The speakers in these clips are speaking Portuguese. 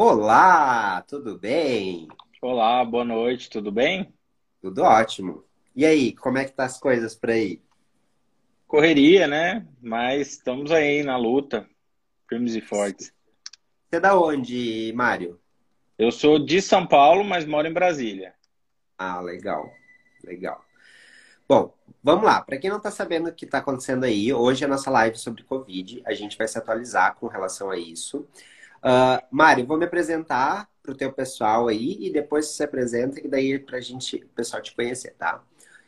Olá, tudo bem? Olá, boa noite, tudo bem? Tudo ótimo. E aí, como é que tá as coisas por aí? Correria, né? Mas estamos aí na luta, firmes e fortes. Você é da onde, Mário? Eu sou de São Paulo, mas moro em Brasília. Ah, legal, legal. Bom, vamos lá. Para quem não está sabendo o que está acontecendo aí, hoje é a nossa live sobre Covid. A gente vai se atualizar com relação a isso. Uh, Mário, vou me apresentar para o teu pessoal aí e depois você se apresenta, que daí para a gente, o pessoal te conhecer, tá?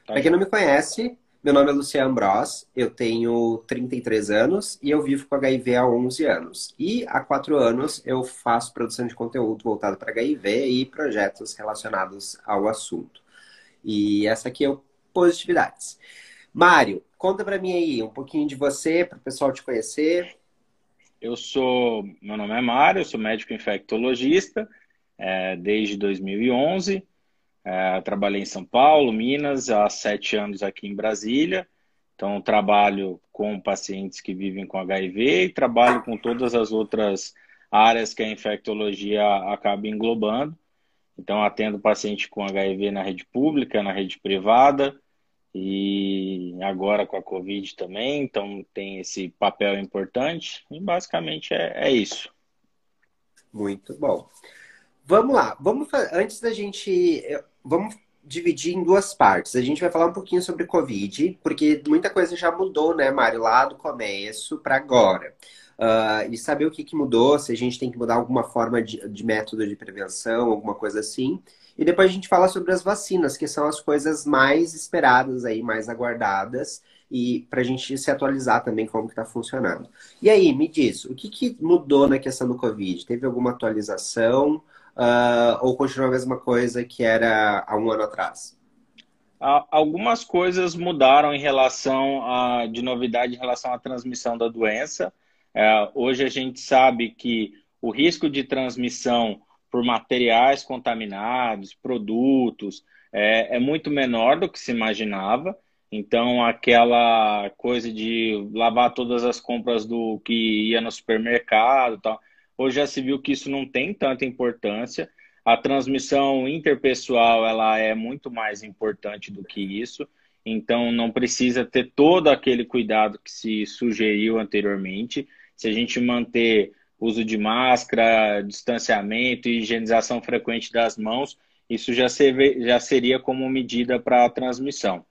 tá para quem não me conhece, meu nome é Luciano Bros, eu tenho 33 anos e eu vivo com HIV há 11 anos. E há 4 anos eu faço produção de conteúdo voltado para HIV e projetos relacionados ao assunto. E essa aqui é o Positividades. Mário, conta para mim aí um pouquinho de você, para o pessoal te conhecer. Eu sou, meu nome é Mário, eu sou médico infectologista é, desde 2011. É, trabalhei em São Paulo, Minas, há sete anos aqui em Brasília. Então, trabalho com pacientes que vivem com HIV e trabalho com todas as outras áreas que a infectologia acaba englobando. Então, atendo paciente com HIV na rede pública, na rede privada e agora com a Covid também. Então, tem esse papel importante e basicamente é, é isso. Muito bom. Vamos lá. Vamos antes da gente vamos dividir em duas partes. A gente vai falar um pouquinho sobre Covid, porque muita coisa já mudou, né, Mário, lá do começo para agora. Uh, e saber o que, que mudou, se a gente tem que mudar alguma forma de, de método de prevenção, alguma coisa assim. E depois a gente fala sobre as vacinas, que são as coisas mais esperadas aí, mais aguardadas, e para a gente se atualizar também como que está funcionando. E aí, me diz, o que, que mudou na questão do Covid? Teve alguma atualização uh, ou continua a mesma coisa que era há um ano atrás? Algumas coisas mudaram em relação a, de novidade em relação à transmissão da doença. É, hoje a gente sabe que o risco de transmissão por materiais contaminados, produtos, é, é, muito menor do que se imaginava. Então, aquela coisa de lavar todas as compras do que ia no supermercado, tal, hoje já se viu que isso não tem tanta importância. A transmissão interpessoal ela é muito mais importante do que isso. Então, não precisa ter todo aquele cuidado que se sugeriu anteriormente se a gente manter uso de máscara, distanciamento e higienização frequente das mãos, isso já, ser, já seria como medida para a transmissão.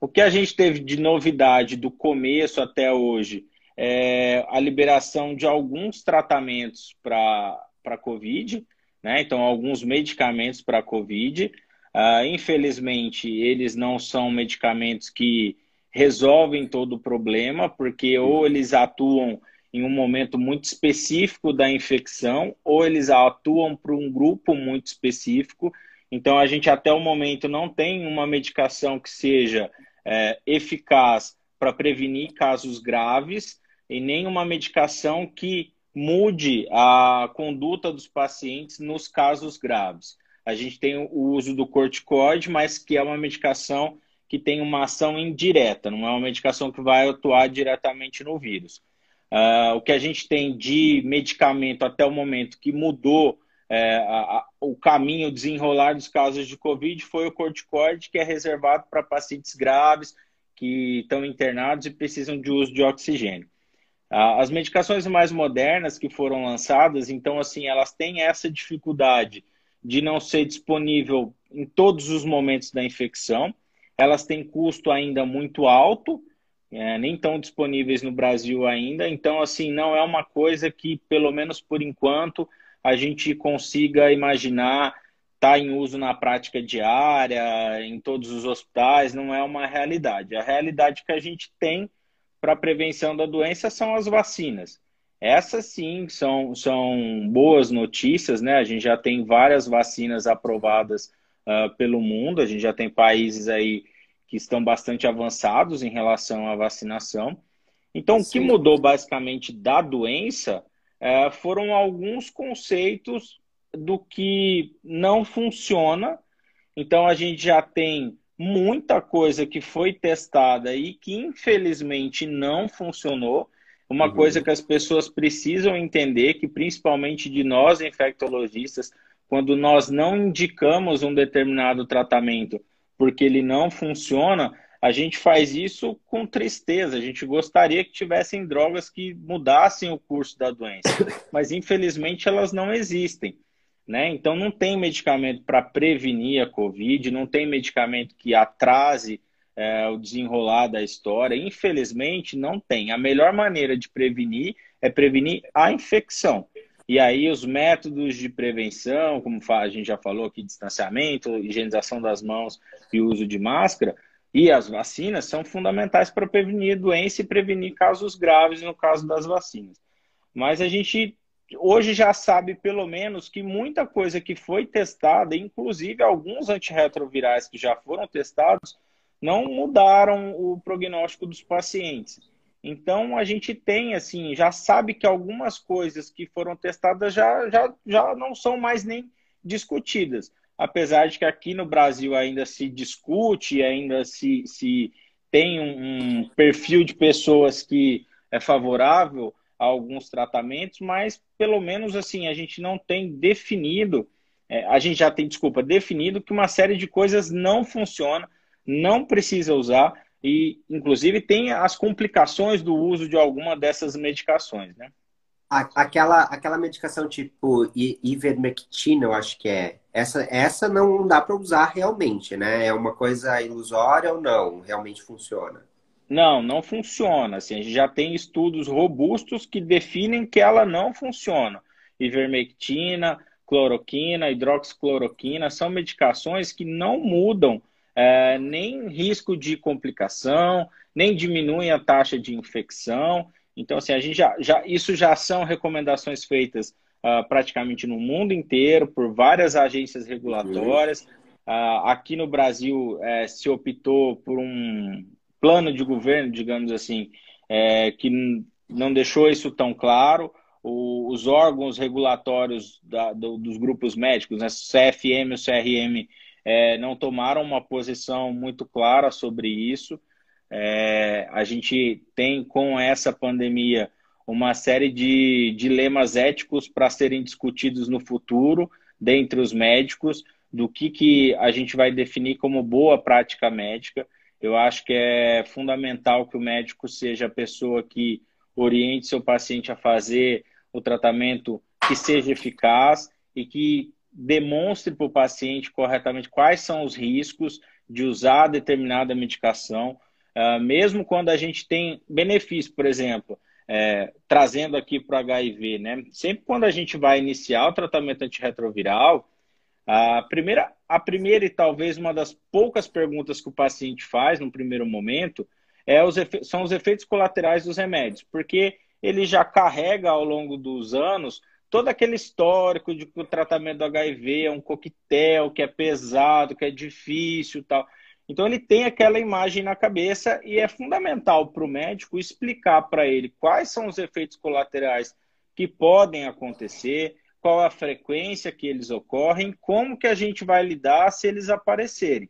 O que a gente teve de novidade do começo até hoje é a liberação de alguns tratamentos para a Covid, né? então, alguns medicamentos para a Covid. Uh, infelizmente, eles não são medicamentos que resolvem todo o problema, porque ou eles atuam em um momento muito específico da infecção, ou eles atuam para um grupo muito específico. Então, a gente até o momento não tem uma medicação que seja é, eficaz para prevenir casos graves e nem uma medicação que mude a conduta dos pacientes nos casos graves. A gente tem o uso do corticoide, mas que é uma medicação que tem uma ação indireta, não é uma medicação que vai atuar diretamente no vírus. Uh, o que a gente tem de medicamento até o momento que mudou é, a, a, o caminho, o desenrolar dos casos de Covid foi o corticoide, que é reservado para pacientes graves que estão internados e precisam de uso de oxigênio. Uh, as medicações mais modernas que foram lançadas, então, assim, elas têm essa dificuldade de não ser disponível em todos os momentos da infecção, elas têm custo ainda muito alto, é, nem estão disponíveis no Brasil ainda. Então, assim, não é uma coisa que, pelo menos por enquanto, a gente consiga imaginar tá em uso na prática diária, em todos os hospitais, não é uma realidade. A realidade que a gente tem para prevenção da doença são as vacinas. Essas sim são, são boas notícias, né? A gente já tem várias vacinas aprovadas uh, pelo mundo, a gente já tem países aí que estão bastante avançados em relação à vacinação. Então, Sim. o que mudou basicamente da doença é, foram alguns conceitos do que não funciona. Então, a gente já tem muita coisa que foi testada e que infelizmente não funcionou. Uma uhum. coisa que as pessoas precisam entender, que principalmente de nós infectologistas, quando nós não indicamos um determinado tratamento porque ele não funciona, a gente faz isso com tristeza. A gente gostaria que tivessem drogas que mudassem o curso da doença, mas infelizmente elas não existem. Né? Então não tem medicamento para prevenir a Covid, não tem medicamento que atrase é, o desenrolar da história. Infelizmente, não tem. A melhor maneira de prevenir é prevenir a infecção. E aí os métodos de prevenção, como a gente já falou aqui, distanciamento, higienização das mãos e uso de máscara, e as vacinas são fundamentais para prevenir doença e prevenir casos graves no caso das vacinas. Mas a gente hoje já sabe, pelo menos, que muita coisa que foi testada, inclusive alguns antirretrovirais que já foram testados, não mudaram o prognóstico dos pacientes. Então a gente tem assim, já sabe que algumas coisas que foram testadas já, já, já não são mais nem discutidas. Apesar de que aqui no Brasil ainda se discute, ainda se, se tem um, um perfil de pessoas que é favorável a alguns tratamentos, mas pelo menos assim a gente não tem definido, é, a gente já tem, desculpa, definido que uma série de coisas não funciona, não precisa usar e inclusive tem as complicações do uso de alguma dessas medicações, né? Aquela, aquela medicação tipo ivermectina, eu acho que é. Essa, essa não dá para usar realmente, né? É uma coisa ilusória ou não? Realmente funciona? Não, não funciona. Assim, a gente já tem estudos robustos que definem que ela não funciona. Ivermectina, cloroquina, hidroxicloroquina são medicações que não mudam é, nem risco de complicação, nem diminuem a taxa de infecção. Então, assim, a gente já, já isso já são recomendações feitas uh, praticamente no mundo inteiro por várias agências regulatórias. Uh, aqui no Brasil uh, se optou por um plano de governo, digamos assim, é, que não deixou isso tão claro. O, os órgãos regulatórios da, do, dos grupos médicos, né, CFM e o CRM, é, não tomaram uma posição muito clara sobre isso. É, a gente tem com essa pandemia uma série de dilemas éticos para serem discutidos no futuro, dentre os médicos, do que, que a gente vai definir como boa prática médica. Eu acho que é fundamental que o médico seja a pessoa que oriente seu paciente a fazer o tratamento que seja eficaz e que demonstre para o paciente corretamente quais são os riscos de usar determinada medicação, Uh, mesmo quando a gente tem benefício, por exemplo, é, trazendo aqui para o HIV, né? Sempre quando a gente vai iniciar o tratamento antirretroviral, a primeira, a primeira e talvez uma das poucas perguntas que o paciente faz no primeiro momento é os são os efeitos colaterais dos remédios, porque ele já carrega ao longo dos anos todo aquele histórico de que o tratamento do HIV é um coquetel, que é pesado, que é difícil tal. Então ele tem aquela imagem na cabeça e é fundamental para o médico explicar para ele quais são os efeitos colaterais que podem acontecer, qual a frequência que eles ocorrem, como que a gente vai lidar se eles aparecerem.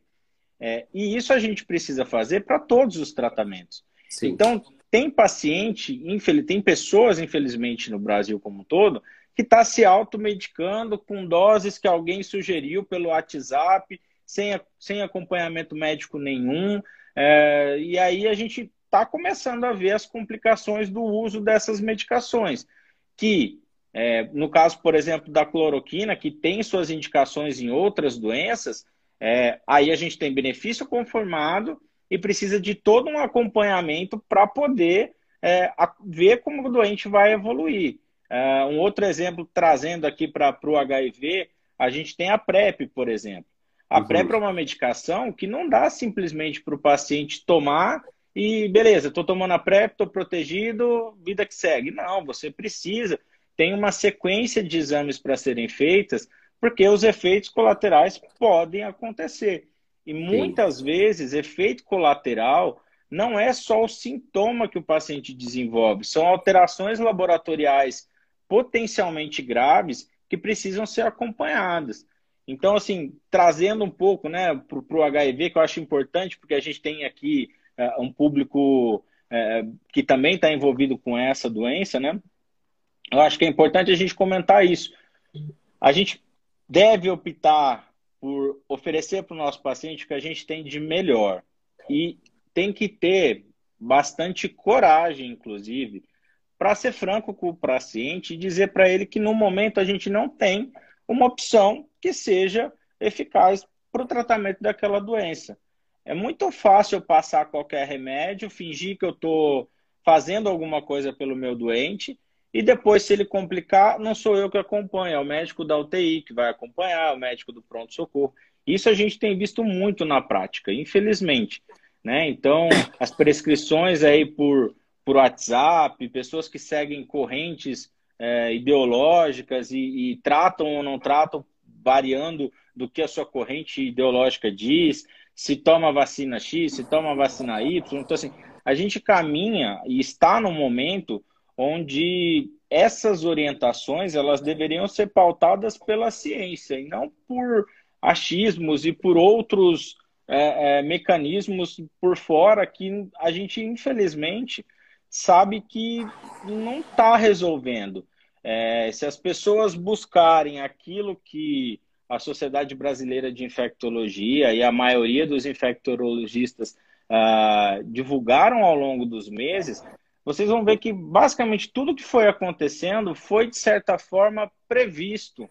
É, e isso a gente precisa fazer para todos os tratamentos. Sim. Então, tem paciente, infeliz, tem pessoas, infelizmente, no Brasil como um todo, que está se automedicando com doses que alguém sugeriu pelo WhatsApp sem, sem acompanhamento médico nenhum. É, e aí a gente está começando a ver as complicações do uso dessas medicações, que, é, no caso, por exemplo, da cloroquina, que tem suas indicações em outras doenças, é, aí a gente tem benefício conformado e precisa de todo um acompanhamento para poder é, ver como o doente vai evoluir. É, um outro exemplo, trazendo aqui para o HIV, a gente tem a PrEP, por exemplo. A uhum. PrEP é uma medicação que não dá simplesmente para o paciente tomar e beleza, estou tomando a PrEP, estou protegido, vida que segue. Não, você precisa. Tem uma sequência de exames para serem feitas, porque os efeitos colaterais podem acontecer. E muitas Sim. vezes, efeito colateral não é só o sintoma que o paciente desenvolve, são alterações laboratoriais potencialmente graves que precisam ser acompanhadas. Então, assim, trazendo um pouco né, para o HIV, que eu acho importante, porque a gente tem aqui uh, um público é, que também está envolvido com essa doença, né? Eu acho que é importante a gente comentar isso. A gente deve optar por oferecer para o nosso paciente o que a gente tem de melhor. E tem que ter bastante coragem, inclusive, para ser franco com o paciente e dizer para ele que no momento a gente não tem uma opção que seja eficaz para o tratamento daquela doença. É muito fácil eu passar qualquer remédio, fingir que eu estou fazendo alguma coisa pelo meu doente e depois, se ele complicar, não sou eu que acompanho, é o médico da UTI que vai acompanhar, é o médico do pronto-socorro. Isso a gente tem visto muito na prática, infelizmente. Né? Então, as prescrições aí por, por WhatsApp, pessoas que seguem correntes é, ideológicas e, e tratam ou não tratam, variando do que a sua corrente ideológica diz, se toma vacina X, se toma vacina Y. Então, assim, a gente caminha e está no momento onde essas orientações elas deveriam ser pautadas pela ciência e não por achismos e por outros é, é, mecanismos por fora que a gente, infelizmente, sabe que não está resolvendo. É, se as pessoas buscarem aquilo que a Sociedade Brasileira de Infectologia e a maioria dos infectologistas uh, divulgaram ao longo dos meses, vocês vão ver que basicamente tudo que foi acontecendo foi, de certa forma, previsto.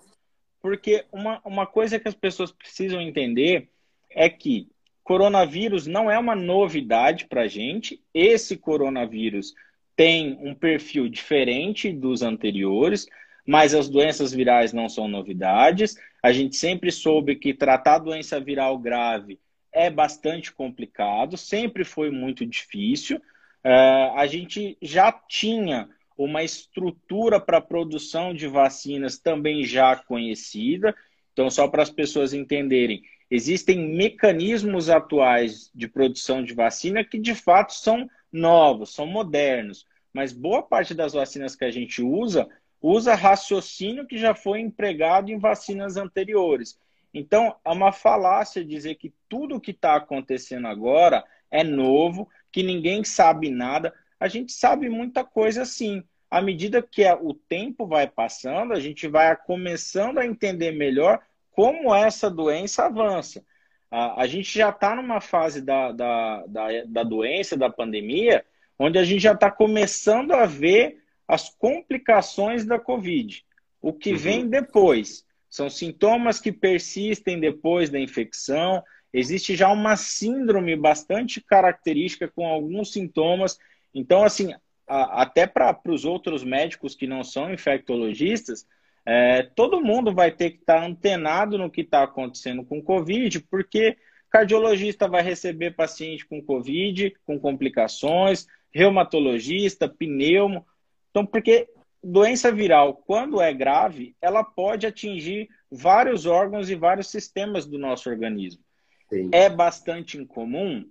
Porque uma, uma coisa que as pessoas precisam entender é que coronavírus não é uma novidade para a gente. Esse coronavírus tem um perfil diferente dos anteriores, mas as doenças virais não são novidades. A gente sempre soube que tratar doença viral grave é bastante complicado, sempre foi muito difícil. Uh, a gente já tinha uma estrutura para produção de vacinas também já conhecida. Então, só para as pessoas entenderem, Existem mecanismos atuais de produção de vacina que de fato são novos, são modernos, mas boa parte das vacinas que a gente usa usa raciocínio que já foi empregado em vacinas anteriores. Então, é uma falácia dizer que tudo que está acontecendo agora é novo, que ninguém sabe nada. A gente sabe muita coisa sim. À medida que o tempo vai passando, a gente vai começando a entender melhor como essa doença avança. A, a gente já está numa fase da, da, da, da doença, da pandemia, onde a gente já está começando a ver as complicações da Covid. O que uhum. vem depois são sintomas que persistem depois da infecção. Existe já uma síndrome bastante característica com alguns sintomas. Então, assim, a, até para os outros médicos que não são infectologistas, é, todo mundo vai ter que estar tá antenado no que está acontecendo com Covid, porque cardiologista vai receber paciente com Covid, com complicações, reumatologista, pneumo. Então, porque doença viral, quando é grave, ela pode atingir vários órgãos e vários sistemas do nosso organismo. Sim. É bastante incomum?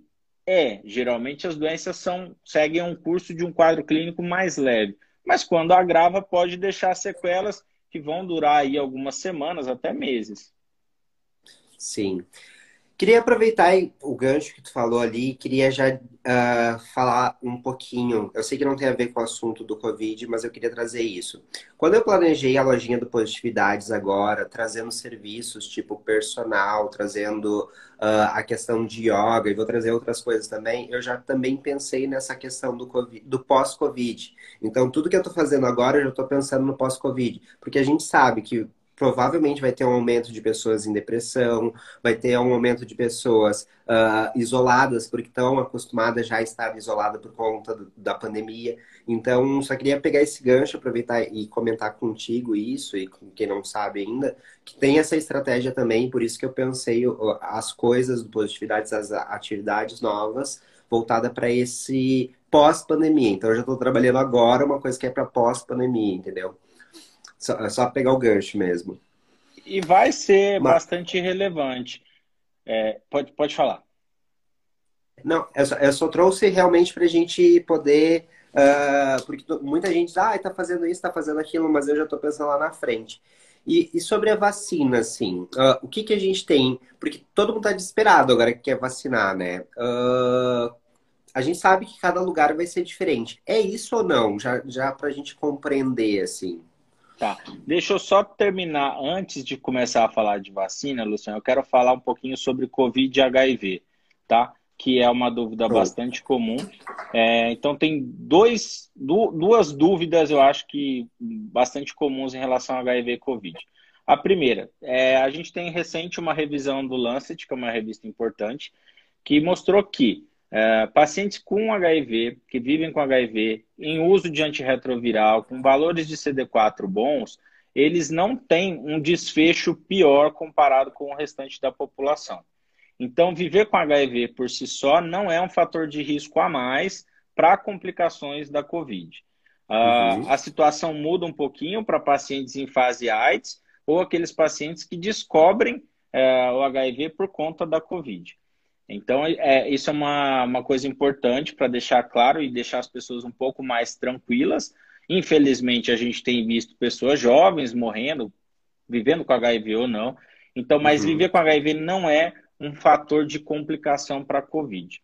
É. Geralmente as doenças são, seguem um curso de um quadro clínico mais leve. Mas quando agrava, pode deixar sequelas que vão durar aí algumas semanas, até meses. Sim. Queria aproveitar o gancho que tu falou ali, queria já uh, falar um pouquinho. Eu sei que não tem a ver com o assunto do Covid, mas eu queria trazer isso. Quando eu planejei a lojinha do Positividades agora, trazendo serviços tipo personal, trazendo uh, a questão de yoga, e vou trazer outras coisas também, eu já também pensei nessa questão do, do pós-Covid. Então, tudo que eu estou fazendo agora, eu já estou pensando no pós-Covid. Porque a gente sabe que provavelmente vai ter um aumento de pessoas em depressão, vai ter um aumento de pessoas uh, isoladas, porque estão acostumadas já a estar isoladas por conta do, da pandemia. Então, só queria pegar esse gancho, aproveitar e comentar contigo isso, e com quem não sabe ainda, que tem essa estratégia também, por isso que eu pensei as coisas Positividades, as atividades novas, voltada para esse pós-pandemia. Então, eu já estou trabalhando agora uma coisa que é para pós-pandemia, entendeu? Só, é só pegar o gancho mesmo. E vai ser Mas... bastante relevante. É, pode, pode falar. Não, eu só, eu só trouxe realmente para a gente poder. Uh, porque muita gente diz, ah, está fazendo isso, está fazendo aquilo, mas eu já estou pensando lá na frente. E, e, sobre a vacina, assim, uh, o que, que a gente tem? Porque todo mundo está desesperado agora que quer vacinar, né? Uh, a gente sabe que cada lugar vai ser diferente. É isso ou não? Já, já para a gente compreender, assim. Tá. Deixa eu só terminar, antes de começar a falar de vacina, Luciano, eu quero falar um pouquinho sobre Covid e HIV, tá? Que é uma dúvida bastante comum. É, então, tem dois, duas dúvidas, eu acho que bastante comuns em relação a HIV e Covid. A primeira, é, a gente tem recente uma revisão do Lancet, que é uma revista importante, que mostrou que é, pacientes com HIV, que vivem com HIV, em uso de antirretroviral, com valores de CD4 bons, eles não têm um desfecho pior comparado com o restante da população. Então, viver com HIV por si só não é um fator de risco a mais para complicações da COVID. Uh, uhum. A situação muda um pouquinho para pacientes em fase AIDS ou aqueles pacientes que descobrem uh, o HIV por conta da COVID. Então, é, isso é uma, uma coisa importante para deixar claro e deixar as pessoas um pouco mais tranquilas. Infelizmente, a gente tem visto pessoas jovens morrendo, vivendo com HIV ou não. Então, mas uhum. viver com HIV não é um fator de complicação para a COVID.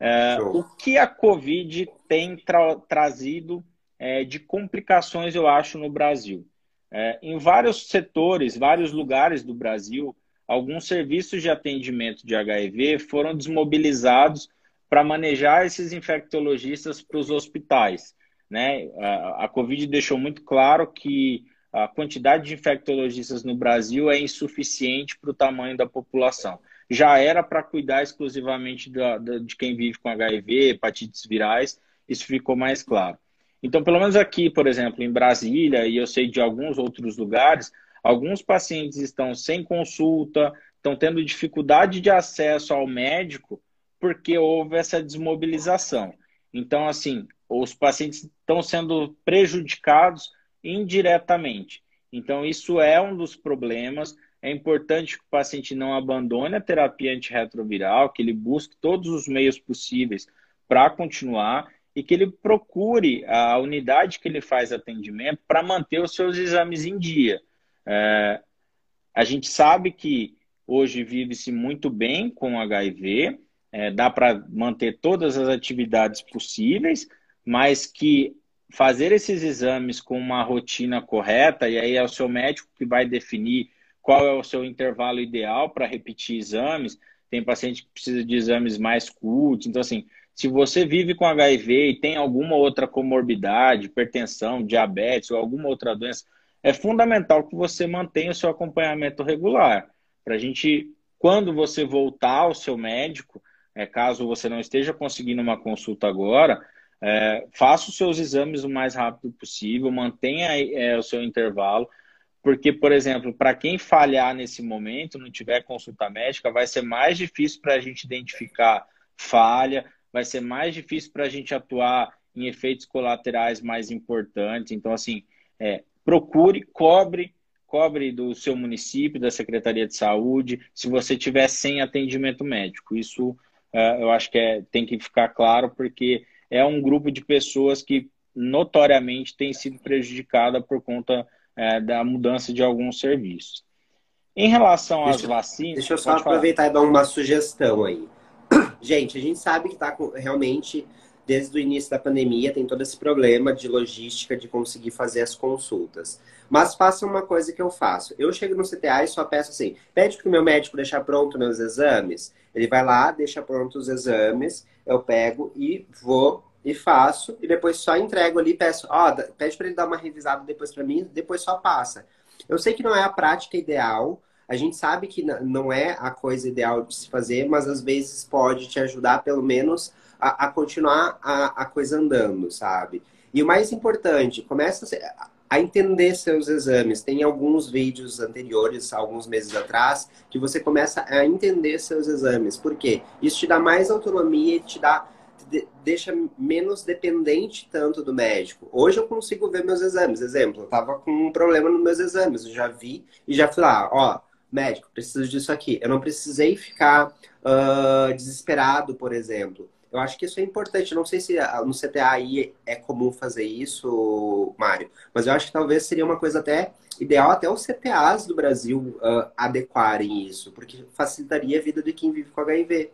É, o que a COVID tem tra trazido é, de complicações, eu acho, no Brasil? É, em vários setores, vários lugares do Brasil, alguns serviços de atendimento de HIV foram desmobilizados para manejar esses infectologistas para os hospitais. Né? A, Covid deixou muito claro que a quantidade de infectologistas no Brasil é insuficiente para o tamanho da população. Já era para cuidar exclusivamente da, da, de quem vive com HIV, hepatites virais, isso ficou mais claro. Então, pelo menos aqui, por exemplo, em Brasília, e eu sei de alguns outros lugares, Alguns pacientes estão sem consulta, estão tendo dificuldade de acesso ao médico porque houve essa desmobilização. Então, assim, os pacientes estão sendo prejudicados indiretamente. Então, isso é um dos problemas. É importante que o paciente não abandone a terapia antirretroviral, que ele busque todos os meios possíveis para continuar e que ele procure a unidade que ele faz atendimento para manter os seus exames em dia. É, a gente sabe que hoje vive-se muito bem com HIV, é, dá para manter todas as atividades possíveis, mas que fazer esses exames com uma rotina correta, e aí é o seu médico que vai definir qual é o seu intervalo ideal para repetir exames. Tem paciente que precisa de exames mais curtos. Então, assim, se você vive com HIV e tem alguma outra comorbidade, hipertensão, diabetes ou alguma outra doença, é fundamental que você mantenha o seu acompanhamento regular. Para a gente, quando você voltar ao seu médico, é, caso você não esteja conseguindo uma consulta agora, é, faça os seus exames o mais rápido possível, mantenha é, o seu intervalo, porque, por exemplo, para quem falhar nesse momento, não tiver consulta médica, vai ser mais difícil para a gente identificar falha, vai ser mais difícil para a gente atuar em efeitos colaterais mais importantes. Então, assim, é, procure, cobre, cobre do seu município, da Secretaria de Saúde, se você tiver sem atendimento médico. Isso uh, eu acho que é, tem que ficar claro, porque é um grupo de pessoas que notoriamente tem sido prejudicada por conta uh, da mudança de alguns serviços. Em relação às deixa, vacinas. Deixa eu só aproveitar falar. e dar uma sugestão aí. Gente, a gente sabe que está realmente desde o início da pandemia tem todo esse problema de logística de conseguir fazer as consultas. Mas faça uma coisa que eu faço. Eu chego no CTA e só peço assim: pede para o meu médico deixar pronto meus exames. Ele vai lá, deixa pronto os exames, eu pego e vou e faço, e depois só entrego ali, peço, ó, pede para ele dar uma revisada depois para mim, depois só passa. Eu sei que não é a prática ideal, a gente sabe que não é a coisa ideal de se fazer, mas às vezes pode te ajudar, pelo menos, a, a continuar a, a, coisa andando, sabe? E o mais importante, começa a entender seus exames. Tem alguns vídeos anteriores, alguns meses atrás, que você começa a entender seus exames. Por quê? Isso te dá mais autonomia e te dá deixa menos dependente tanto do médico. Hoje eu consigo ver meus exames. Exemplo, eu tava com um problema nos meus exames, eu já vi e já fui lá, ó, médico, preciso disso aqui. Eu não precisei ficar uh, desesperado, por exemplo. Eu acho que isso é importante. Não sei se no CTA aí é comum fazer isso, Mário, mas eu acho que talvez seria uma coisa até ideal até os CTAs do Brasil uh, adequarem isso, porque facilitaria a vida de quem vive com HIV.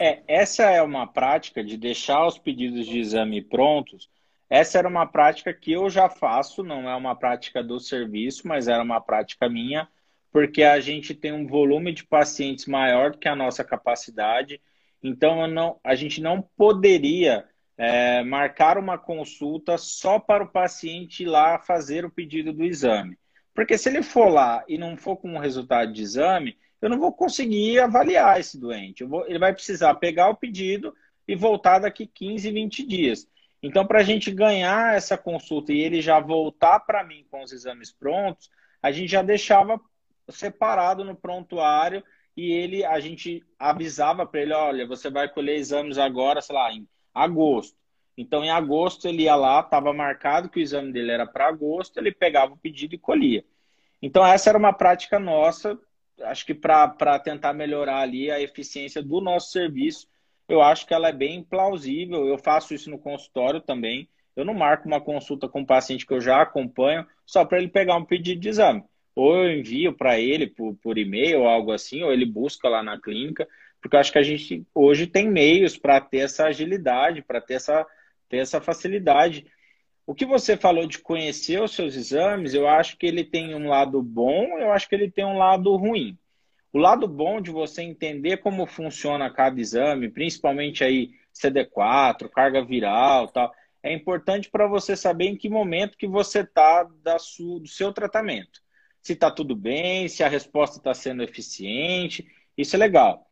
É, essa é uma prática de deixar os pedidos de exame prontos. Essa era uma prática que eu já faço, não é uma prática do serviço, mas era uma prática minha, porque a gente tem um volume de pacientes maior do que a nossa capacidade. Então, não, a gente não poderia é, marcar uma consulta só para o paciente ir lá fazer o pedido do exame. Porque se ele for lá e não for com um resultado de exame, eu não vou conseguir avaliar esse doente. Vou, ele vai precisar pegar o pedido e voltar daqui 15, 20 dias. Então, para a gente ganhar essa consulta e ele já voltar para mim com os exames prontos, a gente já deixava separado no prontuário e ele a gente avisava para ele, olha, você vai colher exames agora, sei lá, em agosto. Então, em agosto, ele ia lá, estava marcado que o exame dele era para agosto, ele pegava o pedido e colhia. Então, essa era uma prática nossa, acho que para tentar melhorar ali a eficiência do nosso serviço, eu acho que ela é bem plausível. Eu faço isso no consultório também. Eu não marco uma consulta com um paciente que eu já acompanho só para ele pegar um pedido de exame. Ou eu envio para ele por, por e-mail ou algo assim, ou ele busca lá na clínica porque eu acho que a gente hoje tem meios para ter essa agilidade, para ter essa, ter essa facilidade. O que você falou de conhecer os seus exames, eu acho que ele tem um lado bom, eu acho que ele tem um lado ruim. O lado bom de você entender como funciona cada exame, principalmente aí CD4, carga viral, tal, é importante para você saber em que momento que você está do seu tratamento. Se está tudo bem, se a resposta está sendo eficiente, isso é legal.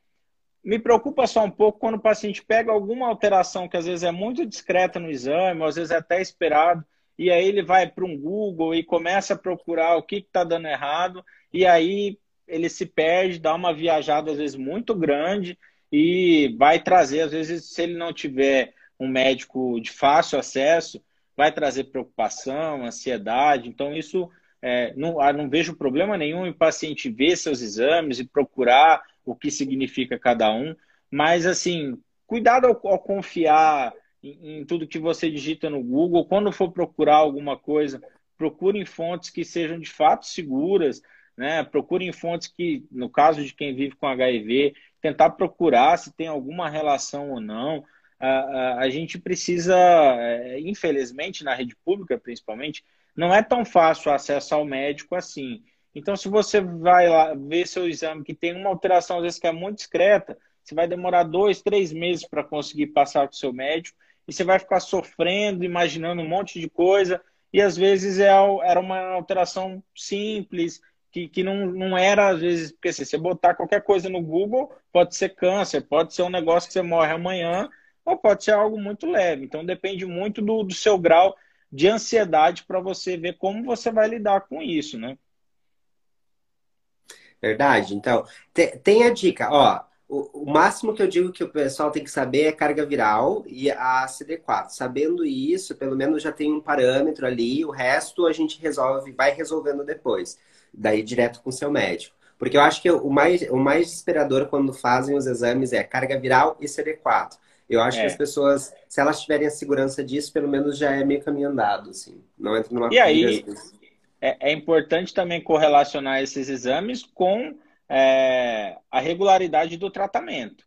Me preocupa só um pouco quando o paciente pega alguma alteração que às vezes é muito discreta no exame, ou às vezes é até esperado, e aí ele vai para um Google e começa a procurar o que está dando errado, e aí ele se perde, dá uma viajada às vezes muito grande e vai trazer, às vezes, se ele não tiver um médico de fácil acesso, vai trazer preocupação, ansiedade. Então, isso é, não, ah, não vejo problema nenhum em paciente ver seus exames e procurar o que significa cada um, mas assim, cuidado ao, ao confiar em, em, tudo que você digita no Google, quando for procurar alguma coisa, procure em fontes que sejam de fato seguras, né? Procure em fontes que, no caso de quem vive com HIV, tentar procurar se tem alguma relação ou não. A, a, a gente precisa, é, infelizmente, na rede pública principalmente, não é tão fácil o acesso ao médico assim. Então, se você vai lá ver seu exame que tem uma alteração, às vezes, que é muito discreta, você vai demorar dois, três meses para conseguir passar com o seu médico e você vai ficar sofrendo, imaginando um monte de coisa. E às vezes é, era uma alteração simples, que, que não, não era, às vezes, porque assim, se você botar qualquer coisa no Google, pode ser câncer, pode ser um negócio que você morre amanhã, ou pode ser algo muito leve. Então depende muito do, do seu grau de ansiedade para você ver como você vai lidar com isso, né? Verdade. Então, tem a dica, ó. O, o, máximo que eu digo que o pessoal tem que saber é carga viral e a CD4. Sabendo isso, pelo menos já tem um parâmetro ali, o resto a gente resolve, vai resolvendo depois. Daí direto com o seu médico. Porque eu acho que o mais, o mais desesperador quando fazem os exames é carga viral e CD4. Eu acho é. que as pessoas, se elas tiverem a segurança disso, pelo menos já é meio caminho andado, assim. Não entra numa E aí, é, é importante também correlacionar esses exames com é, a regularidade do tratamento.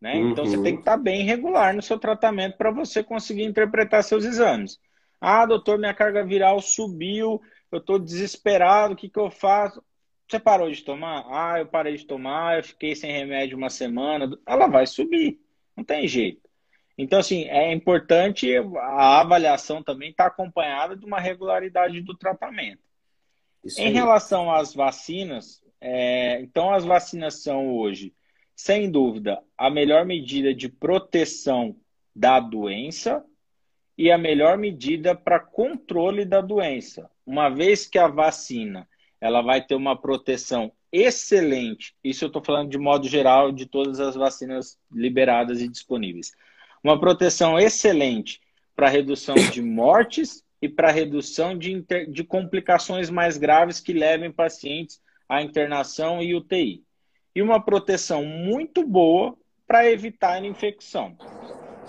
Né? Uhum. Então você tem que estar bem regular no seu tratamento para você conseguir interpretar seus exames. Ah, doutor, minha carga viral subiu, eu estou desesperado, o que, que eu faço? Você parou de tomar? Ah, eu parei de tomar, eu fiquei sem remédio uma semana. Ela vai subir, não tem jeito. Então, assim, é importante a avaliação também estar tá acompanhada de uma regularidade do tratamento. Isso em aí. relação às vacinas, é, então as vacinas são hoje, sem dúvida, a melhor medida de proteção da doença e a melhor medida para controle da doença. Uma vez que a vacina ela vai ter uma proteção excelente, isso eu estou falando de modo geral de todas as vacinas liberadas e disponíveis. Uma proteção excelente para redução de mortes e para redução de, inter... de complicações mais graves que levem pacientes à internação e UTI. E uma proteção muito boa para evitar a infecção.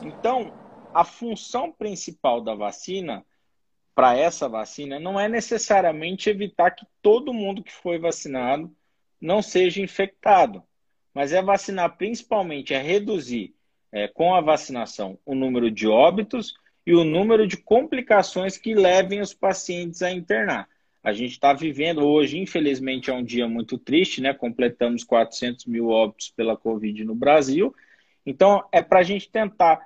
Então, a função principal da vacina, para essa vacina, não é necessariamente evitar que todo mundo que foi vacinado não seja infectado, mas é vacinar principalmente, é reduzir é, com a vacinação o número de óbitos e o número de complicações que levem os pacientes a internar. A gente está vivendo hoje, infelizmente, é um dia muito triste, né? Completamos 400 mil óbitos pela Covid no Brasil. Então, é para a gente tentar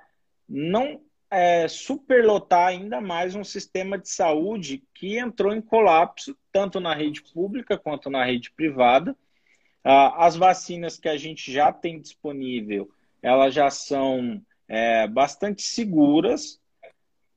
não é, superlotar ainda mais um sistema de saúde que entrou em colapso, tanto na rede pública quanto na rede privada. Ah, as vacinas que a gente já tem disponível, elas já são é, bastante seguras.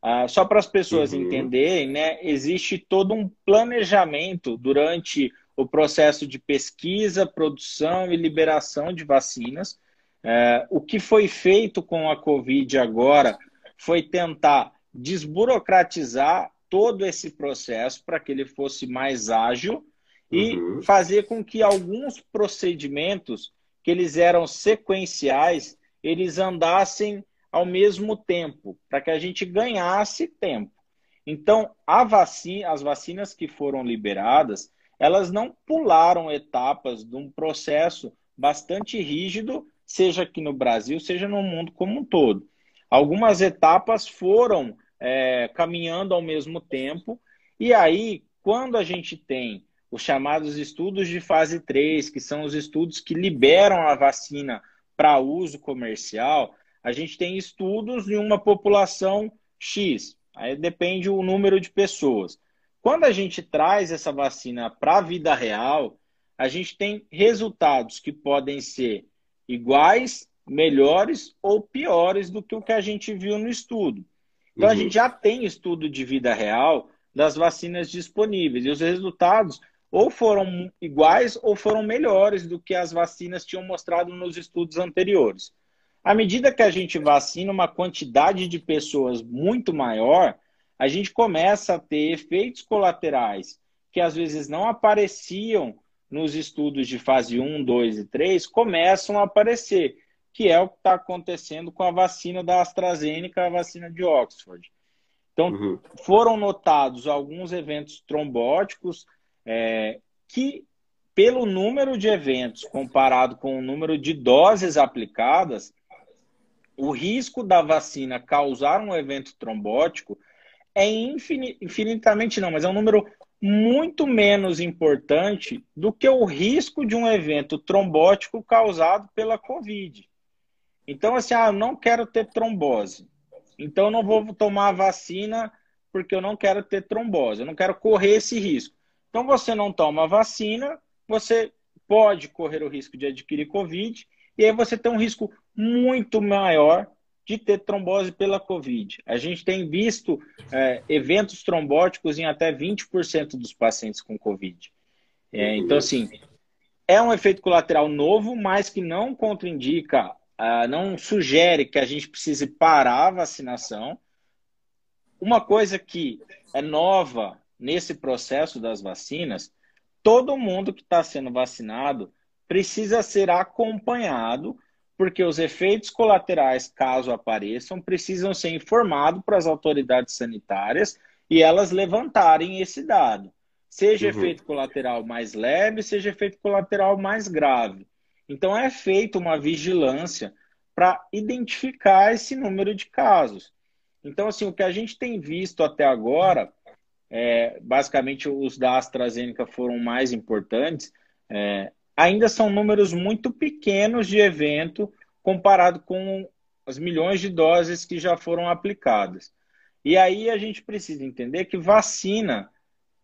Ah, só para as pessoas uhum. entenderem, né, existe todo um planejamento durante o processo de pesquisa, produção e liberação de vacinas. É, o que foi feito com a Covid agora foi tentar desburocratizar todo esse processo para que ele fosse mais ágil e uhum. fazer com que alguns procedimentos que eles eram sequenciais, eles andassem ao mesmo tempo, para que a gente ganhasse tempo. Então, vacina, as vacinas que foram liberadas, elas não pularam etapas de um processo bastante rígido, seja aqui no Brasil, seja no mundo como um todo. Algumas etapas foram é, caminhando ao mesmo tempo, e aí, quando a gente tem os chamados estudos de fase 3, que são os estudos que liberam a vacina para uso comercial, a gente tem estudos em uma população X, aí depende o número de pessoas. Quando a gente traz essa vacina para a vida real, a gente tem resultados que podem ser iguais melhores ou piores do que o que a gente viu no estudo. Então, uhum. a gente já tem estudo de vida real das vacinas disponíveis e os resultados ou foram iguais ou foram melhores do que as vacinas tinham mostrado nos estudos anteriores. À medida que a gente vacina uma quantidade de pessoas muito maior, a gente começa a ter efeitos colaterais que às vezes não apareciam nos estudos de fase 1, 2 e 3, começam a aparecer que é o que está acontecendo com a vacina da AstraZeneca, a vacina de Oxford. Então, uhum. foram notados alguns eventos trombóticos é, que, pelo número de eventos comparado com o número de doses aplicadas, o risco da vacina causar um evento trombótico é infinitamente não, mas é um número muito menos importante do que o risco de um evento trombótico causado pela Covid. Então, assim, ah, eu não quero ter trombose. Então, eu não vou tomar a vacina porque eu não quero ter trombose. Eu não quero correr esse risco. Então, você não toma a vacina, você pode correr o risco de adquirir Covid, e aí você tem um risco muito maior de ter trombose pela Covid. A gente tem visto é, eventos trombóticos em até 20% dos pacientes com Covid. É, então, assim, é um efeito colateral novo, mas que não contraindica uh, não sugere que a gente precise parar a vacinação. Uma coisa que é nova nesse processo das vacinas, todo mundo que está sendo vacinado precisa ser acompanhado, porque os efeitos colaterais, caso apareçam, precisam ser informados para as autoridades sanitárias e elas levantarem esse dado. Seja uhum. efeito colateral mais leve, seja efeito colateral mais grave. Então, é feita uma vigilância para identificar esse número de casos. Então, assim, o que a gente tem visto até agora, é, basicamente os da AstraZeneca foram mais importantes, é, ainda são números muito pequenos de evento comparado com as milhões de doses que já foram aplicadas. E aí a gente precisa entender que vacina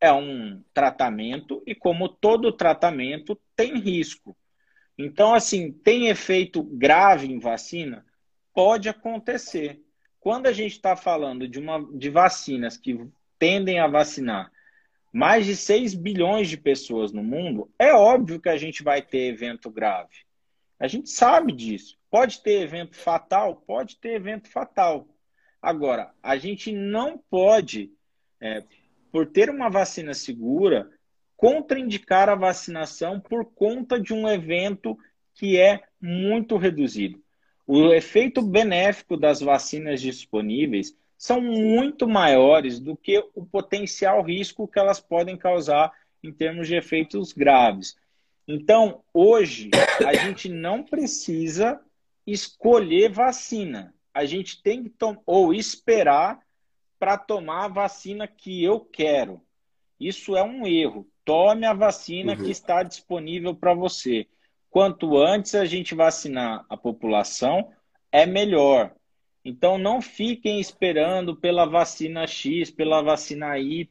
é um tratamento e, como todo tratamento, tem risco. Então, assim, tem efeito grave em vacina? Pode acontecer. Quando a gente está falando de, uma, de vacinas que tendem a vacinar mais de 6 bilhões de pessoas no mundo, é óbvio que a gente vai ter evento grave. A gente sabe disso. Pode ter evento fatal? Pode ter evento fatal. Agora, a gente não pode, é, por ter uma vacina segura, contraindicar a vacinação por conta de um evento que é muito reduzido. O efeito benéfico das vacinas disponíveis são muito maiores do que o potencial risco que elas podem causar em termos de efeitos graves. Então, hoje, a gente não precisa escolher vacina. A gente tem que ou esperar para tomar a vacina que eu quero. Isso é um erro. Tome a vacina uhum. que está disponível para você. Quanto antes a gente vacinar a população, é melhor. Então não fiquem esperando pela vacina X, pela vacina Y.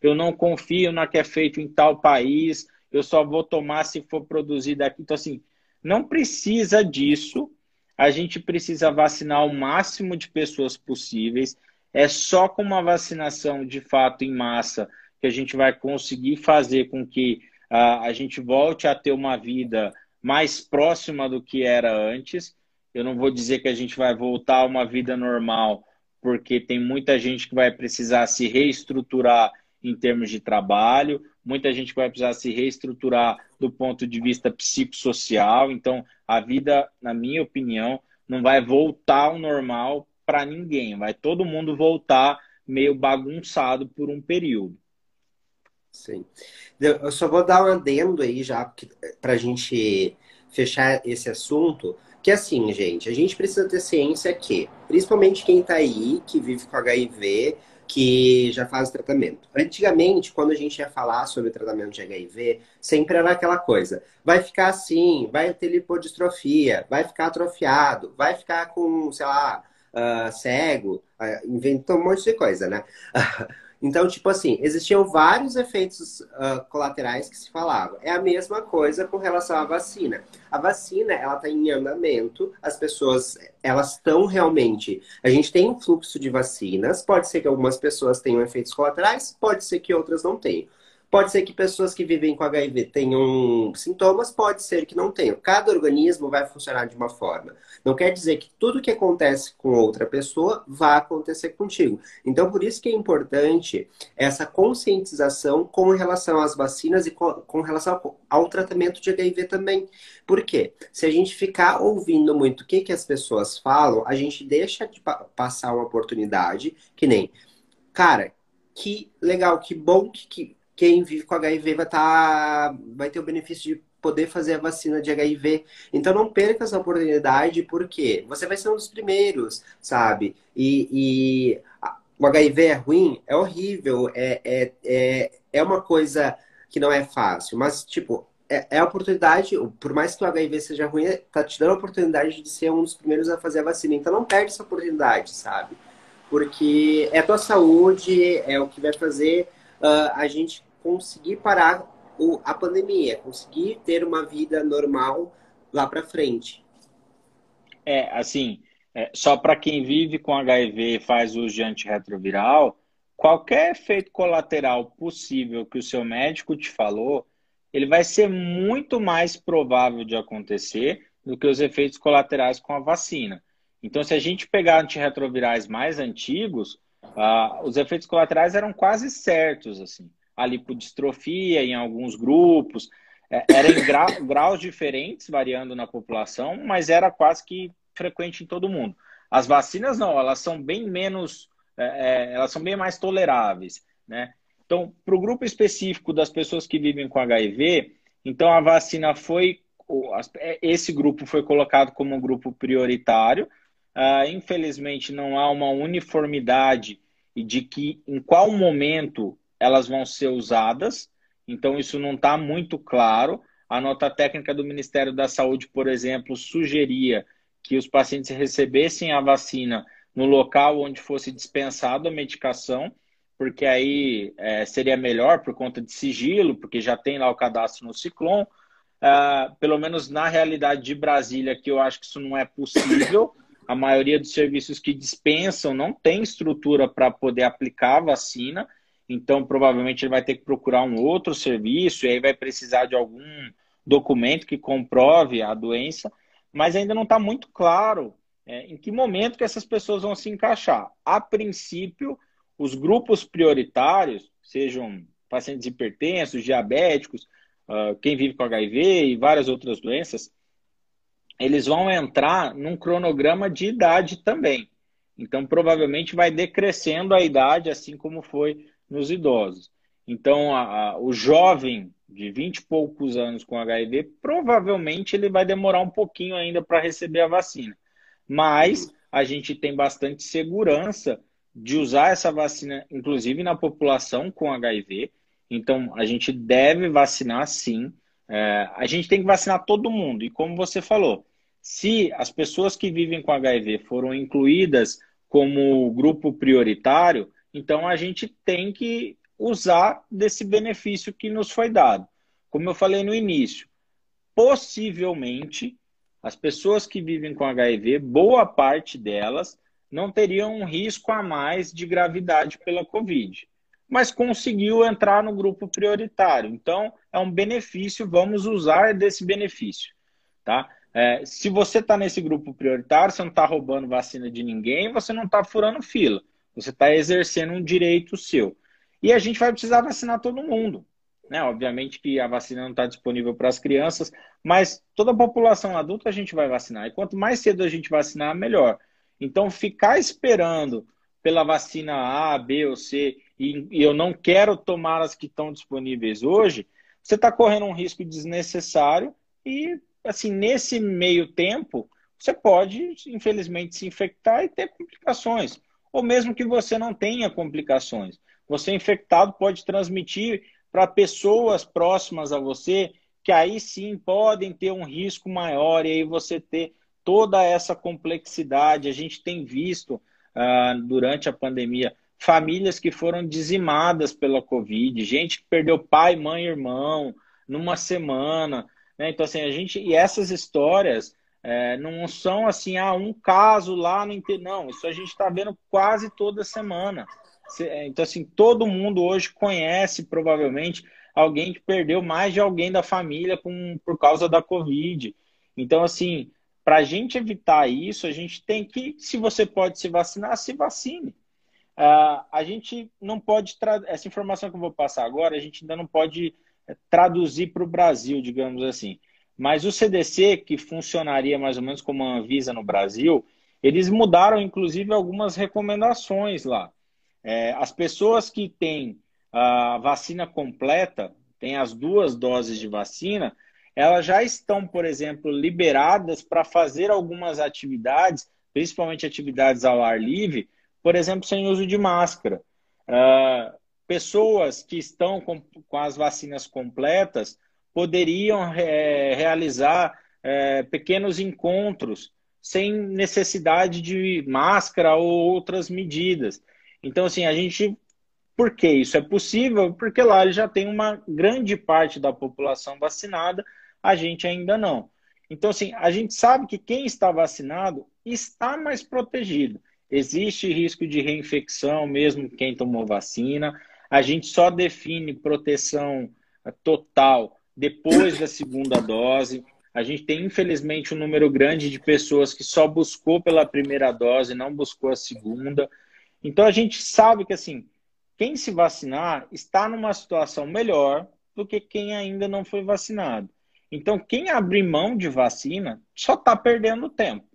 Eu não confio na que é feito em tal país. Eu só vou tomar se for produzida aqui. Então, assim, não precisa disso. A gente precisa vacinar o máximo de pessoas possíveis. É só com uma vacinação de fato em massa que a gente vai conseguir fazer com que uh, a gente volte a ter uma vida mais próxima do que era antes. Eu não vou dizer que a gente vai voltar a uma vida normal, porque tem muita gente que vai precisar se reestruturar em termos de trabalho, muita gente vai precisar se reestruturar do ponto de vista psicossocial. Então, a vida, na minha opinião, não vai voltar ao normal para ninguém. Vai todo mundo voltar meio bagunçado por um período. Sim. Eu só vou dar um adendo aí já para a gente fechar esse assunto. Que assim, gente, a gente precisa ter ciência que, principalmente quem está aí, que vive com HIV, que já faz tratamento. Antigamente, quando a gente ia falar sobre tratamento de HIV, sempre era aquela coisa: vai ficar assim, vai ter lipodistrofia, vai ficar atrofiado, vai ficar com, sei lá, uh, cego, uh, inventou um monte de coisa, né? Então, tipo assim, existiam vários efeitos uh, colaterais que se falavam. É a mesma coisa com relação à vacina. A vacina, ela está em andamento, as pessoas, elas estão realmente... A gente tem um fluxo de vacinas, pode ser que algumas pessoas tenham efeitos colaterais, pode ser que outras não tenham. Pode ser que pessoas que vivem com HIV tenham sintomas, pode ser que não tenham. Cada organismo vai funcionar de uma forma. Não quer dizer que tudo que acontece com outra pessoa vai acontecer contigo. Então, por isso que é importante essa conscientização com relação às vacinas e com relação ao tratamento de HIV também. Por quê? Se a gente ficar ouvindo muito o que, que as pessoas falam, a gente deixa de passar uma oportunidade, que nem, cara, que legal, que bom que, que quem vive com HIV vai, tá, vai ter o benefício de poder fazer a vacina de HIV. Então não perca essa oportunidade, porque você vai ser um dos primeiros, sabe? E, e o HIV é ruim, é horrível, é, é, é, é uma coisa que não é fácil, mas tipo, é, é a oportunidade, por mais que o HIV seja ruim, tá te dando a oportunidade de ser um dos primeiros a fazer a vacina. Então não perde essa oportunidade, sabe? Porque é a tua saúde, é o que vai fazer uh, a gente conseguir parar o, a pandemia, conseguir ter uma vida normal lá para frente. É, assim, é, só para quem vive com HIV e faz uso de antirretroviral, qualquer efeito colateral possível que o seu médico te falou, ele vai ser muito mais provável de acontecer do que os efeitos colaterais com a vacina. Então, se a gente pegar antirretrovirais mais antigos, ah, os efeitos colaterais eram quase certos, assim. A lipodistrofia em alguns grupos, é, era em gra graus diferentes, variando na população, mas era quase que frequente em todo mundo. As vacinas não, elas são bem menos, é, é elas são bem mais toleráveis, né? Então, para o grupo específico das pessoas que vivem com HIV, então a vacina foi, é, esse grupo foi colocado como um grupo prioritário, Uh, infelizmente, não há uma uniformidade de que em qual momento elas vão ser usadas. Então, isso não está muito claro. A nota técnica do Ministério da Saúde, por exemplo, sugeria que os pacientes recebessem a vacina no local onde fosse dispensado a medicação, porque aí é, seria melhor por conta de sigilo, porque já tem lá o cadastro no Ciclone. Uh, pelo menos na realidade de Brasília, que eu acho que isso não é possível a maioria dos serviços que dispensam não tem estrutura para poder aplicar a vacina, então provavelmente ele vai ter que procurar um outro serviço e aí vai precisar de algum documento que comprove a doença, mas ainda não está muito claro é, em que momento que essas pessoas vão se encaixar. A princípio, os grupos prioritários, sejam pacientes hipertensos, diabéticos, uh, quem vive com HIV e várias outras doenças, eles vão entrar num cronograma de idade também. Então, provavelmente vai decrescendo a idade, assim como foi nos idosos. Então, a, a, o jovem de 20 e poucos anos com HIV, provavelmente ele vai demorar um pouquinho ainda para receber a vacina. Mas a gente tem bastante segurança de usar essa vacina, inclusive na população com HIV. Então, a gente deve vacinar sim. É, a gente tem que vacinar todo mundo. E como você falou, se as pessoas que vivem com HIV foram incluídas como grupo prioritário, então a gente tem que usar desse benefício que nos foi dado. Como eu falei no início, possivelmente as pessoas que vivem com HIV, boa parte delas não teriam um risco a mais de gravidade pela Covid, mas conseguiu entrar no grupo prioritário. Então, é um benefício, vamos usar desse benefício, tá? É, se você está nesse grupo prioritário, você não está roubando vacina de ninguém, você não está furando fila, você está exercendo um direito seu. E a gente vai precisar vacinar todo mundo. Né? Obviamente que a vacina não está disponível para as crianças, mas toda a população adulta a gente vai vacinar. E quanto mais cedo a gente vacinar, melhor. Então, ficar esperando pela vacina A, B ou C, e, e eu não quero tomar as que estão disponíveis hoje, você está correndo um risco desnecessário e, assim, nesse meio tempo, você pode, infelizmente, se infectar e ter complicações. Ou mesmo que você não tenha complicações. Você infectado pode transmitir para pessoas próximas a você, que aí sim podem ter um risco maior, e aí você ter toda essa complexidade. A gente tem visto uh, durante a pandemia famílias que foram dizimadas pela Covid, gente que perdeu pai, mãe, irmão numa semana. Né? Então, assim, a gente. E essas histórias é, não são assim, ah, um caso lá no interior. Não, isso a gente está vendo quase toda semana. É, então, assim, todo mundo hoje conhece, provavelmente, alguém que perdeu mais de alguém da família com, por causa da Covid. Então, assim, para a gente evitar isso, a gente tem que, se você pode se vacinar, se vacine. Uh, a gente não pode, essa informação que eu vou passar agora, a gente ainda não pode é, traduzir para o Brasil, digamos assim. Mas o CDC, que funcionaria mais ou menos como a Anvisa no Brasil, eles mudaram, inclusive, algumas recomendações lá. É, as pessoas que têm a vacina completa, têm as duas doses de vacina, elas já estão, por exemplo, liberadas para fazer algumas atividades, principalmente atividades ao ar livre, por exemplo, sem uso de máscara. Uh, pessoas que estão com, com, as vacinas completas poderiam é, realizar é, pequenos encontros sem necessidade de máscara ou outras medidas. Então, assim, a gente. Por que isso é possível? Porque lá já tem uma grande parte da população vacinada, a gente ainda não. Então, assim, a gente sabe que quem está vacinado está mais protegido. Existe risco de reinfecção, mesmo quem tomou vacina. A gente só define proteção total depois da segunda dose. A gente tem, infelizmente, um número grande de pessoas que só buscou pela primeira dose, não buscou a segunda. Então a gente sabe que assim, quem se vacinar está numa situação melhor do que quem ainda não foi vacinado. Então quem abrir mão de vacina só está perdendo tempo,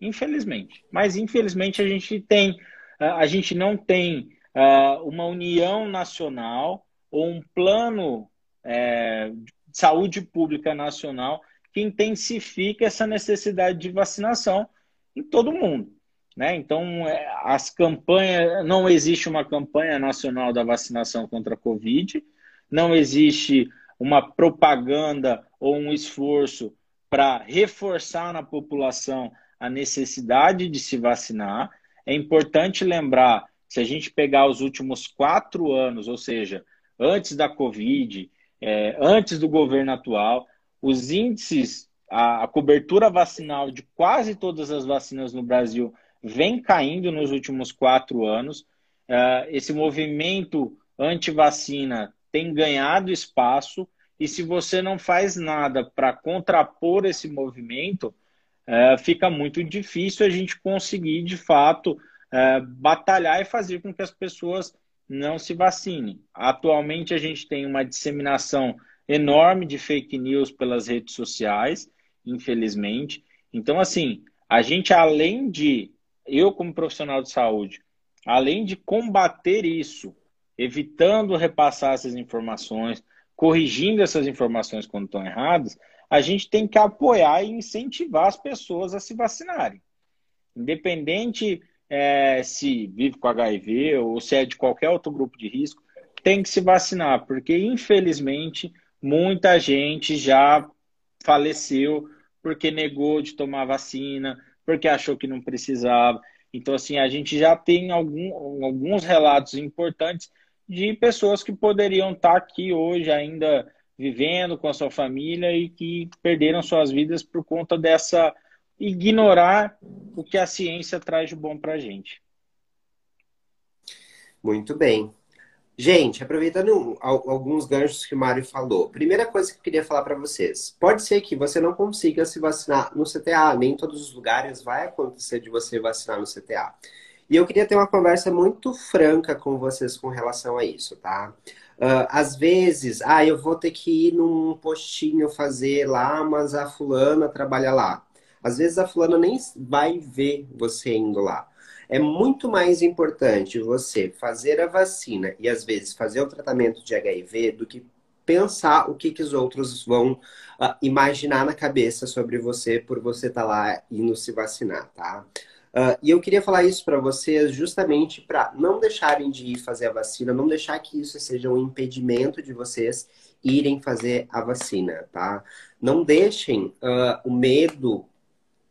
infelizmente. Mas infelizmente a gente tem, a gente não tem uma união nacional ou um plano é, de saúde pública nacional que intensifique essa necessidade de vacinação em todo mundo. Né? Então, é, as campanhas, não existe uma campanha nacional da vacinação contra a Covid, não existe uma propaganda ou um esforço para reforçar na população a necessidade de se vacinar. É importante lembrar, se a gente pegar os últimos quatro anos, ou seja, antes da Covid, é, antes do governo atual, os índices, a, a cobertura vacinal de quase todas as vacinas no Brasil vem caindo nos últimos quatro anos. Uh, esse movimento anti-vacina tem ganhado espaço, e se você não faz nada para contrapor esse movimento, uh, fica muito difícil a gente conseguir, de fato, uh, batalhar e fazer com que as pessoas não se vacinem. Atualmente, a gente tem uma disseminação enorme de fake news pelas redes sociais, infelizmente. Então, assim, a gente, além de eu, como profissional de saúde, além de combater isso, evitando repassar essas informações, corrigindo essas informações quando estão erradas, a gente tem que apoiar e incentivar as pessoas a se vacinarem. Independente é, se vive com HIV ou se é de qualquer outro grupo de risco, tem que se vacinar, porque infelizmente muita gente já faleceu porque negou de tomar vacina, porque achou que não precisava. Então, assim, a gente já tem algum, alguns relatos importantes de pessoas que poderiam estar aqui hoje ainda vivendo com a sua família e que perderam suas vidas por conta dessa ignorar o que a ciência traz de bom para a gente. Muito bem. Gente, aproveitando alguns ganchos que o Mário falou, primeira coisa que eu queria falar para vocês: pode ser que você não consiga se vacinar no CTA, nem em todos os lugares vai acontecer de você vacinar no CTA. E eu queria ter uma conversa muito franca com vocês com relação a isso, tá? Uh, às vezes, ah, eu vou ter que ir num postinho fazer lá, mas a fulana trabalha lá. Às vezes a fulana nem vai ver você indo lá. É muito mais importante você fazer a vacina e às vezes fazer o tratamento de HIV do que pensar o que, que os outros vão uh, imaginar na cabeça sobre você por você estar tá lá indo se vacinar, tá? Uh, e eu queria falar isso para vocês justamente para não deixarem de ir fazer a vacina, não deixar que isso seja um impedimento de vocês irem fazer a vacina, tá? Não deixem uh, o medo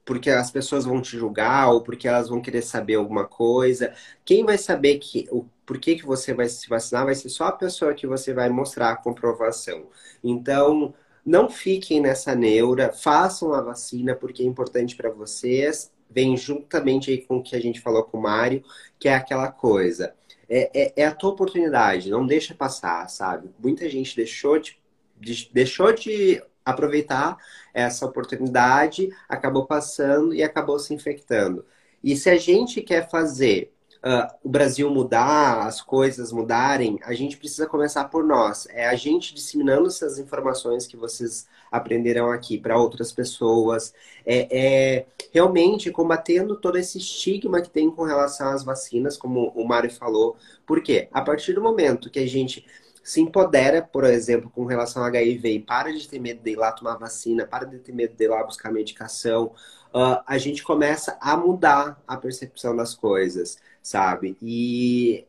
porque as pessoas vão te julgar ou porque elas vão querer saber alguma coisa. Quem vai saber que o por que, que você vai se vacinar vai ser só a pessoa que você vai mostrar a comprovação. Então, não fiquem nessa neura, façam a vacina porque é importante para vocês. Vem juntamente aí com o que a gente falou com o Mário, que é aquela coisa. É, é, é a tua oportunidade, não deixa passar, sabe? Muita gente deixou de, de deixou de aproveitar essa oportunidade, acabou passando e acabou se infectando. E se a gente quer fazer uh, o Brasil mudar, as coisas mudarem, a gente precisa começar por nós. É a gente disseminando essas informações que vocês aprenderão aqui para outras pessoas. É, é, realmente combatendo todo esse estigma que tem com relação às vacinas, como o Mário falou. Por quê? A partir do momento que a gente se empodera, por exemplo, com relação ao HIV e para de ter medo de ir lá tomar vacina, para de ter medo de ir lá buscar medicação, uh, a gente começa a mudar a percepção das coisas, sabe? E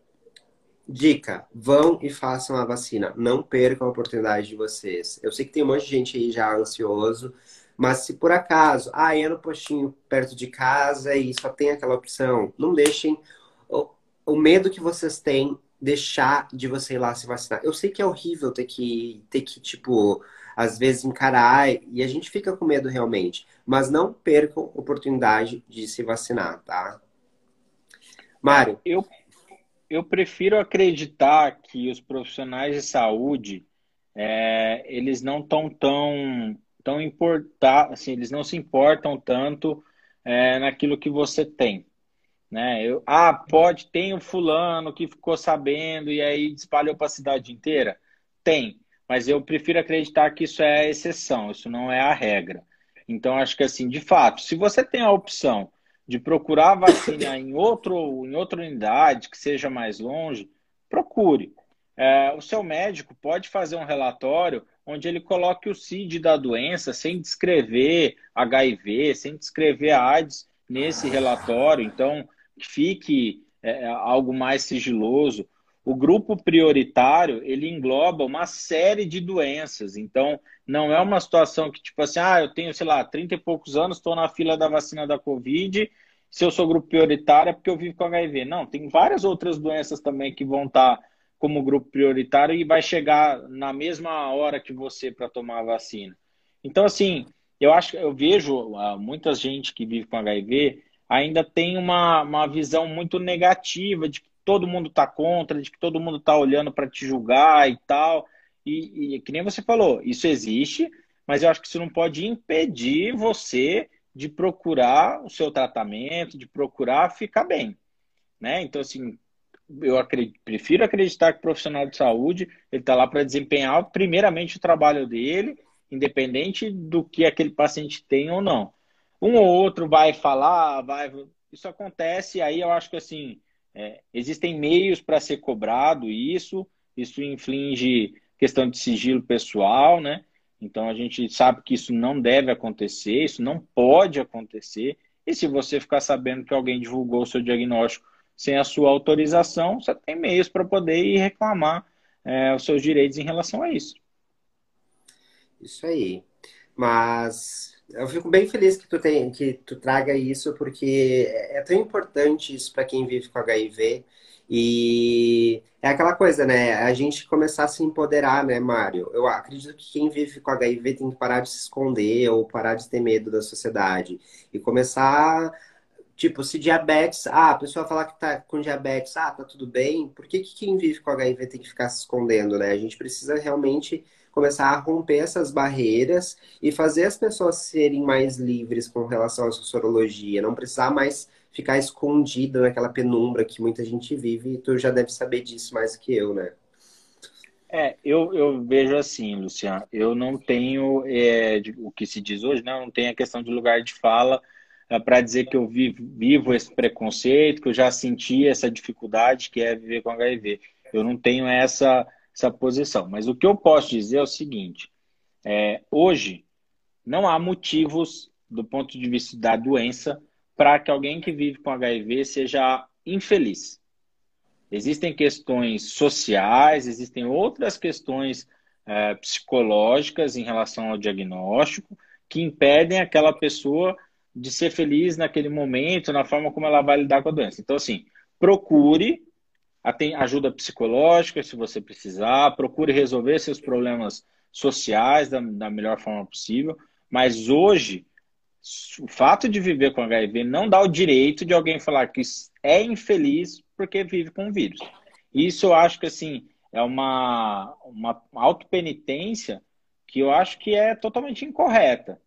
dica, vão e façam a vacina. Não percam a oportunidade de vocês. Eu sei que tem um monte de gente aí já ansioso, mas se por acaso, ah, é no postinho perto de casa e só tem aquela opção, não deixem o, o medo que vocês têm deixar de você ir lá se vacinar. Eu sei que é horrível ter que, ter que tipo, às vezes encarar e a gente fica com medo realmente. Mas não percam oportunidade de se vacinar, tá? Mário. Eu, eu prefiro acreditar que os profissionais de saúde é, eles não estão tão, tão importar, assim, eles não se importam tanto é, naquilo que você tem. Né? Eu, ah, pode, tem o fulano que ficou sabendo e aí espalhou para a cidade inteira? Tem, mas eu prefiro acreditar que isso é a exceção, isso não é a regra. Então, acho que assim, de fato, se você tem a opção de procurar vacina em, outro, em outra unidade, que seja mais longe, procure. É, o seu médico pode fazer um relatório onde ele coloque o CID da doença sem descrever HIV, sem descrever AIDS nesse relatório. Então, fique é, algo mais sigiloso. O grupo prioritário, ele engloba uma série de doenças. Então, não é uma situação que, tipo assim, ah, eu tenho, sei lá, 30 e poucos anos, estou na fila da vacina da Covid, se eu sou grupo prioritário é porque eu vivo com HIV. Não, tem várias outras doenças também que vão estar como grupo prioritário e vai chegar na mesma hora que você para tomar a vacina. Então, assim, eu acho eu vejo uh, muita gente que vive com HIV ainda tem uma, uma visão muito negativa de todo mundo está contra, de que todo mundo está olhando para te julgar e tal. E, e que nem você falou, isso existe, mas eu acho que isso não pode impedir você de procurar o seu tratamento, de procurar ficar bem. Né? Então, assim, eu acredito, prefiro acreditar que o profissional de saúde ele está lá para desempenhar primeiramente o trabalho dele, independente do que aquele paciente tem ou não. Um ou outro vai falar, vai. Isso acontece, aí eu acho que assim, é, existem meios para ser cobrado isso, isso inflige questão de sigilo pessoal, né? Então a gente sabe que isso não deve acontecer, isso não pode acontecer. E se você ficar sabendo que alguém divulgou o seu diagnóstico sem a sua autorização, você tem meios para poder ir reclamar é, os seus direitos em relação a isso. Isso aí. Mas eu fico bem feliz que tu, tem, que tu traga isso, porque é tão importante isso para quem vive com HIV. E é aquela coisa, né? A gente começar a se empoderar, né, Mário? Eu acredito que quem vive com HIV tem que parar de se esconder ou parar de ter medo da sociedade e começar Tipo, se diabetes, ah, a pessoa falar que tá com diabetes, ah, tá tudo bem, por que, que quem vive com HIV tem que ficar se escondendo, né? A gente precisa realmente começar a romper essas barreiras e fazer as pessoas serem mais livres com relação à sorologia, não precisar mais ficar escondido naquela penumbra que muita gente vive, e tu já deve saber disso mais que eu, né? É, eu, eu vejo assim, Luciano, eu não tenho é, o que se diz hoje, né? não tenho a questão de lugar de fala é, para dizer que eu vivo, vivo esse preconceito, que eu já senti essa dificuldade que é viver com HIV. Eu não tenho essa, essa posição. Mas o que eu posso dizer é o seguinte: é, hoje não há motivos, do ponto de vista da doença, para que alguém que vive com HIV seja infeliz. Existem questões sociais, existem outras questões é, psicológicas em relação ao diagnóstico que impedem aquela pessoa de ser feliz naquele momento, na forma como ela vai lidar com a doença. Então, assim, procure ajuda psicológica se você precisar, procure resolver seus problemas sociais da, da melhor forma possível, mas hoje o fato de viver com HIV não dá o direito de alguém falar que é infeliz porque vive com o vírus. Isso eu acho que assim é uma, uma autopenitência que eu acho que é totalmente incorreta.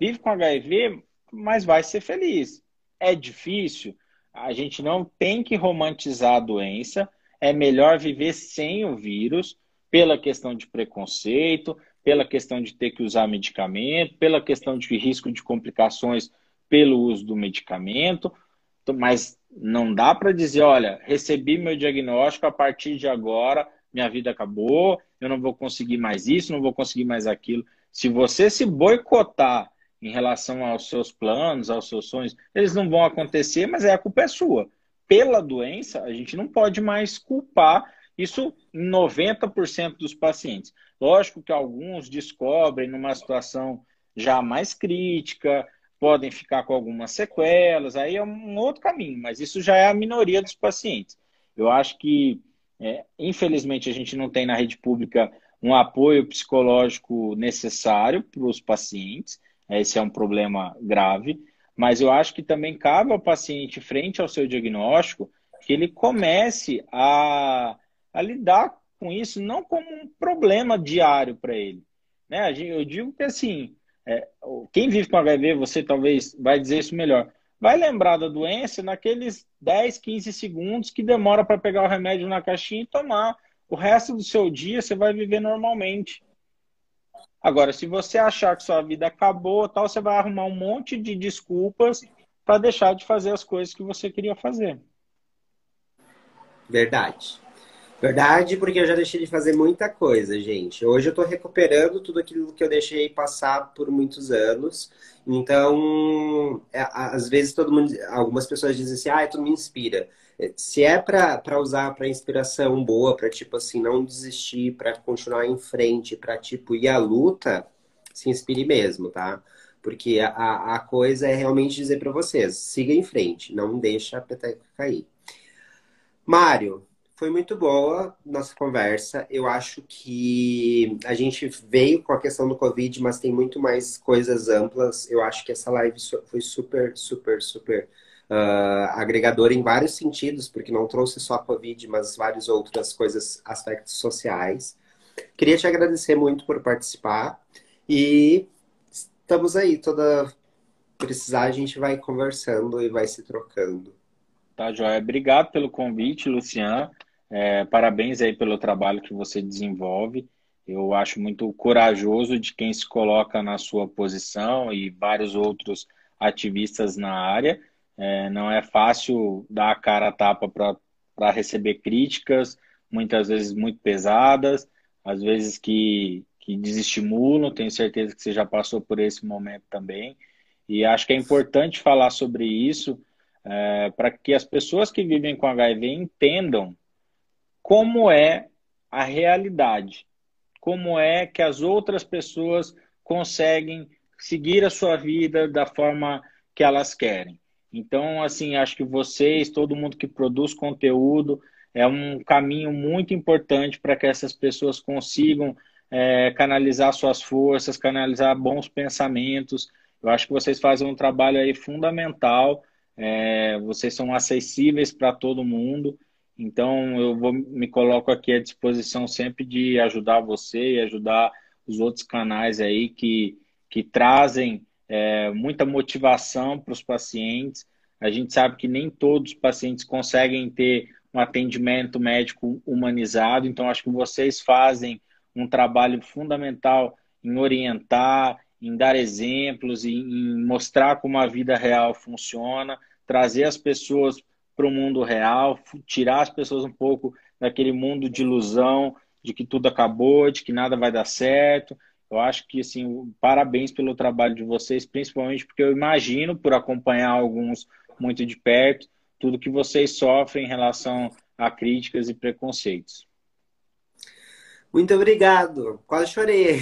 Vive com HIV, mas vai ser feliz. É difícil, a gente não tem que romantizar a doença, é melhor viver sem o vírus, pela questão de preconceito, pela questão de ter que usar medicamento, pela questão de risco de complicações pelo uso do medicamento, mas não dá para dizer, olha, recebi meu diagnóstico, a partir de agora minha vida acabou, eu não vou conseguir mais isso, não vou conseguir mais aquilo. Se você se boicotar em relação aos seus planos, aos seus sonhos, eles não vão acontecer, mas é a culpa é sua. Pela doença, a gente não pode mais culpar isso em 90% dos pacientes. Lógico que alguns descobrem numa situação já mais crítica, podem ficar com algumas sequelas, aí é um outro caminho, mas isso já é a minoria dos pacientes. Eu acho que, é, infelizmente, a gente não tem na rede pública um apoio psicológico necessário para os pacientes. Esse é um problema grave. Mas eu acho que também cabe ao paciente, frente ao seu diagnóstico, que ele comece a, a lidar com isso não como um problema diário para ele. Né? Eu digo que assim, é, quem vive com HIV, você talvez vai dizer isso melhor, vai lembrar da doença naqueles 10, 15 segundos que demora para pegar o remédio na caixinha e tomar. O resto do seu dia você vai viver normalmente. Agora, se você achar que sua vida acabou, tal, você vai arrumar um monte de desculpas para deixar de fazer as coisas que você queria fazer. Verdade. Verdade, porque eu já deixei de fazer muita coisa, gente. Hoje eu tô recuperando tudo aquilo que eu deixei passar por muitos anos. Então, é, às vezes todo mundo, algumas pessoas dizem assim: "Ah, tu me inspira". Se é para usar para inspiração boa, para tipo assim, não desistir, para continuar em frente, para tipo ir à luta, se inspire mesmo, tá? Porque a, a coisa é realmente dizer para vocês, siga em frente, não deixa a peteca cair. Mário, foi muito boa nossa conversa. Eu acho que a gente veio com a questão do Covid, mas tem muito mais coisas amplas. Eu acho que essa live foi super, super, super uh, agregador em vários sentidos, porque não trouxe só a Covid, mas várias outras coisas, aspectos sociais. Queria te agradecer muito por participar e estamos aí, toda precisar a gente vai conversando e vai se trocando. Tá, Joia. Obrigado pelo convite, Luciano. É, parabéns aí pelo trabalho que você desenvolve. Eu acho muito corajoso de quem se coloca na sua posição e vários outros ativistas na área. É, não é fácil dar a cara a tapa para receber críticas, muitas vezes muito pesadas. às vezes que, que desestimulam. Tenho certeza que você já passou por esse momento também. E acho que é importante falar sobre isso é, para que as pessoas que vivem com HIV entendam como é a realidade, como é que as outras pessoas conseguem seguir a sua vida da forma que elas querem. Então, assim, acho que vocês, todo mundo que produz conteúdo, é um caminho muito importante para que essas pessoas consigam é, canalizar suas forças, canalizar bons pensamentos. Eu acho que vocês fazem um trabalho aí fundamental. É, vocês são acessíveis para todo mundo. Então, eu vou, me coloco aqui à disposição sempre de ajudar você e ajudar os outros canais aí que, que trazem é, muita motivação para os pacientes. A gente sabe que nem todos os pacientes conseguem ter um atendimento médico humanizado, então acho que vocês fazem um trabalho fundamental em orientar, em dar exemplos, em, em mostrar como a vida real funciona, trazer as pessoas para o mundo real, tirar as pessoas um pouco daquele mundo de ilusão, de que tudo acabou, de que nada vai dar certo. Eu acho que, assim, parabéns pelo trabalho de vocês, principalmente porque eu imagino, por acompanhar alguns muito de perto, tudo que vocês sofrem em relação a críticas e preconceitos. Muito obrigado. Quase chorei.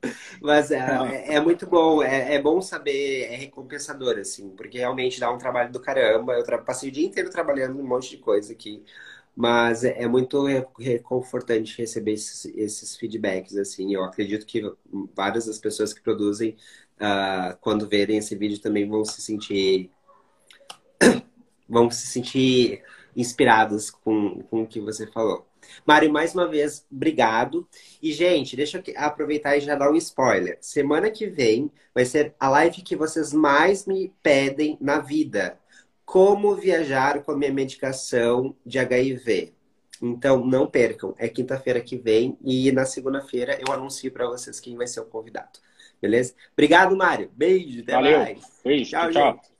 Mas é, é, é, muito bom, é, é, bom saber, é recompensador, assim, porque realmente dá um trabalho do caramba. Eu passei o dia inteiro trabalhando um monte de coisa aqui, mas é, é muito reconfortante receber esses, esses, feedbacks, assim. Eu acredito que várias das pessoas que produzem, uh, quando verem esse vídeo, também vão se sentir vão se sentir inspirados com, com o que você falou. Mário, mais uma vez, obrigado. E, gente, deixa eu aproveitar e já dar um spoiler. Semana que vem vai ser a live que vocês mais me pedem na vida. Como viajar com a minha medicação de HIV. Então, não percam. É quinta-feira que vem e na segunda-feira eu anuncio para vocês quem vai ser o convidado. Beleza? Obrigado, Mário. Beijo. Até Valeu. mais. Beijo. tchau. tchau.